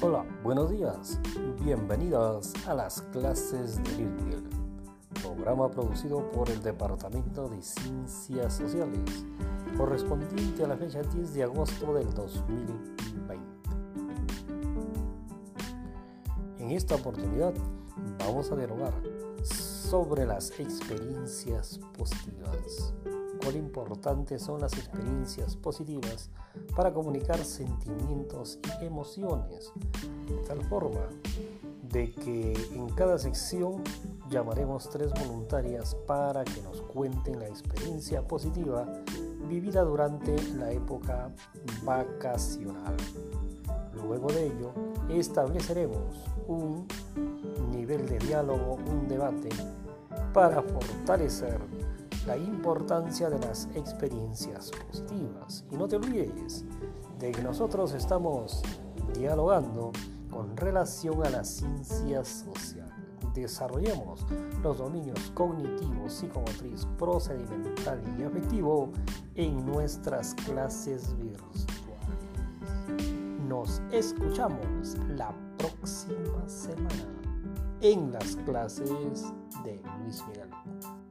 Hola, buenos días. Bienvenidos a las clases de Lilfield, programa producido por el Departamento de Ciencias Sociales, correspondiente a la fecha 10 de agosto del 2020. En esta oportunidad vamos a dialogar sobre las experiencias positivas cuán importantes son las experiencias positivas para comunicar sentimientos y emociones, de tal forma de que en cada sección llamaremos tres voluntarias para que nos cuenten la experiencia positiva vivida durante la época vacacional. Luego de ello, estableceremos un nivel de diálogo, un debate para fortalecer la importancia de las experiencias positivas. Y no te olvides de que nosotros estamos dialogando con relación a la ciencia social. Desarrollemos los dominios cognitivo, psicomotriz, procedimental y afectivo en nuestras clases virtuales. Nos escuchamos la próxima semana en las clases de Luis Miguel.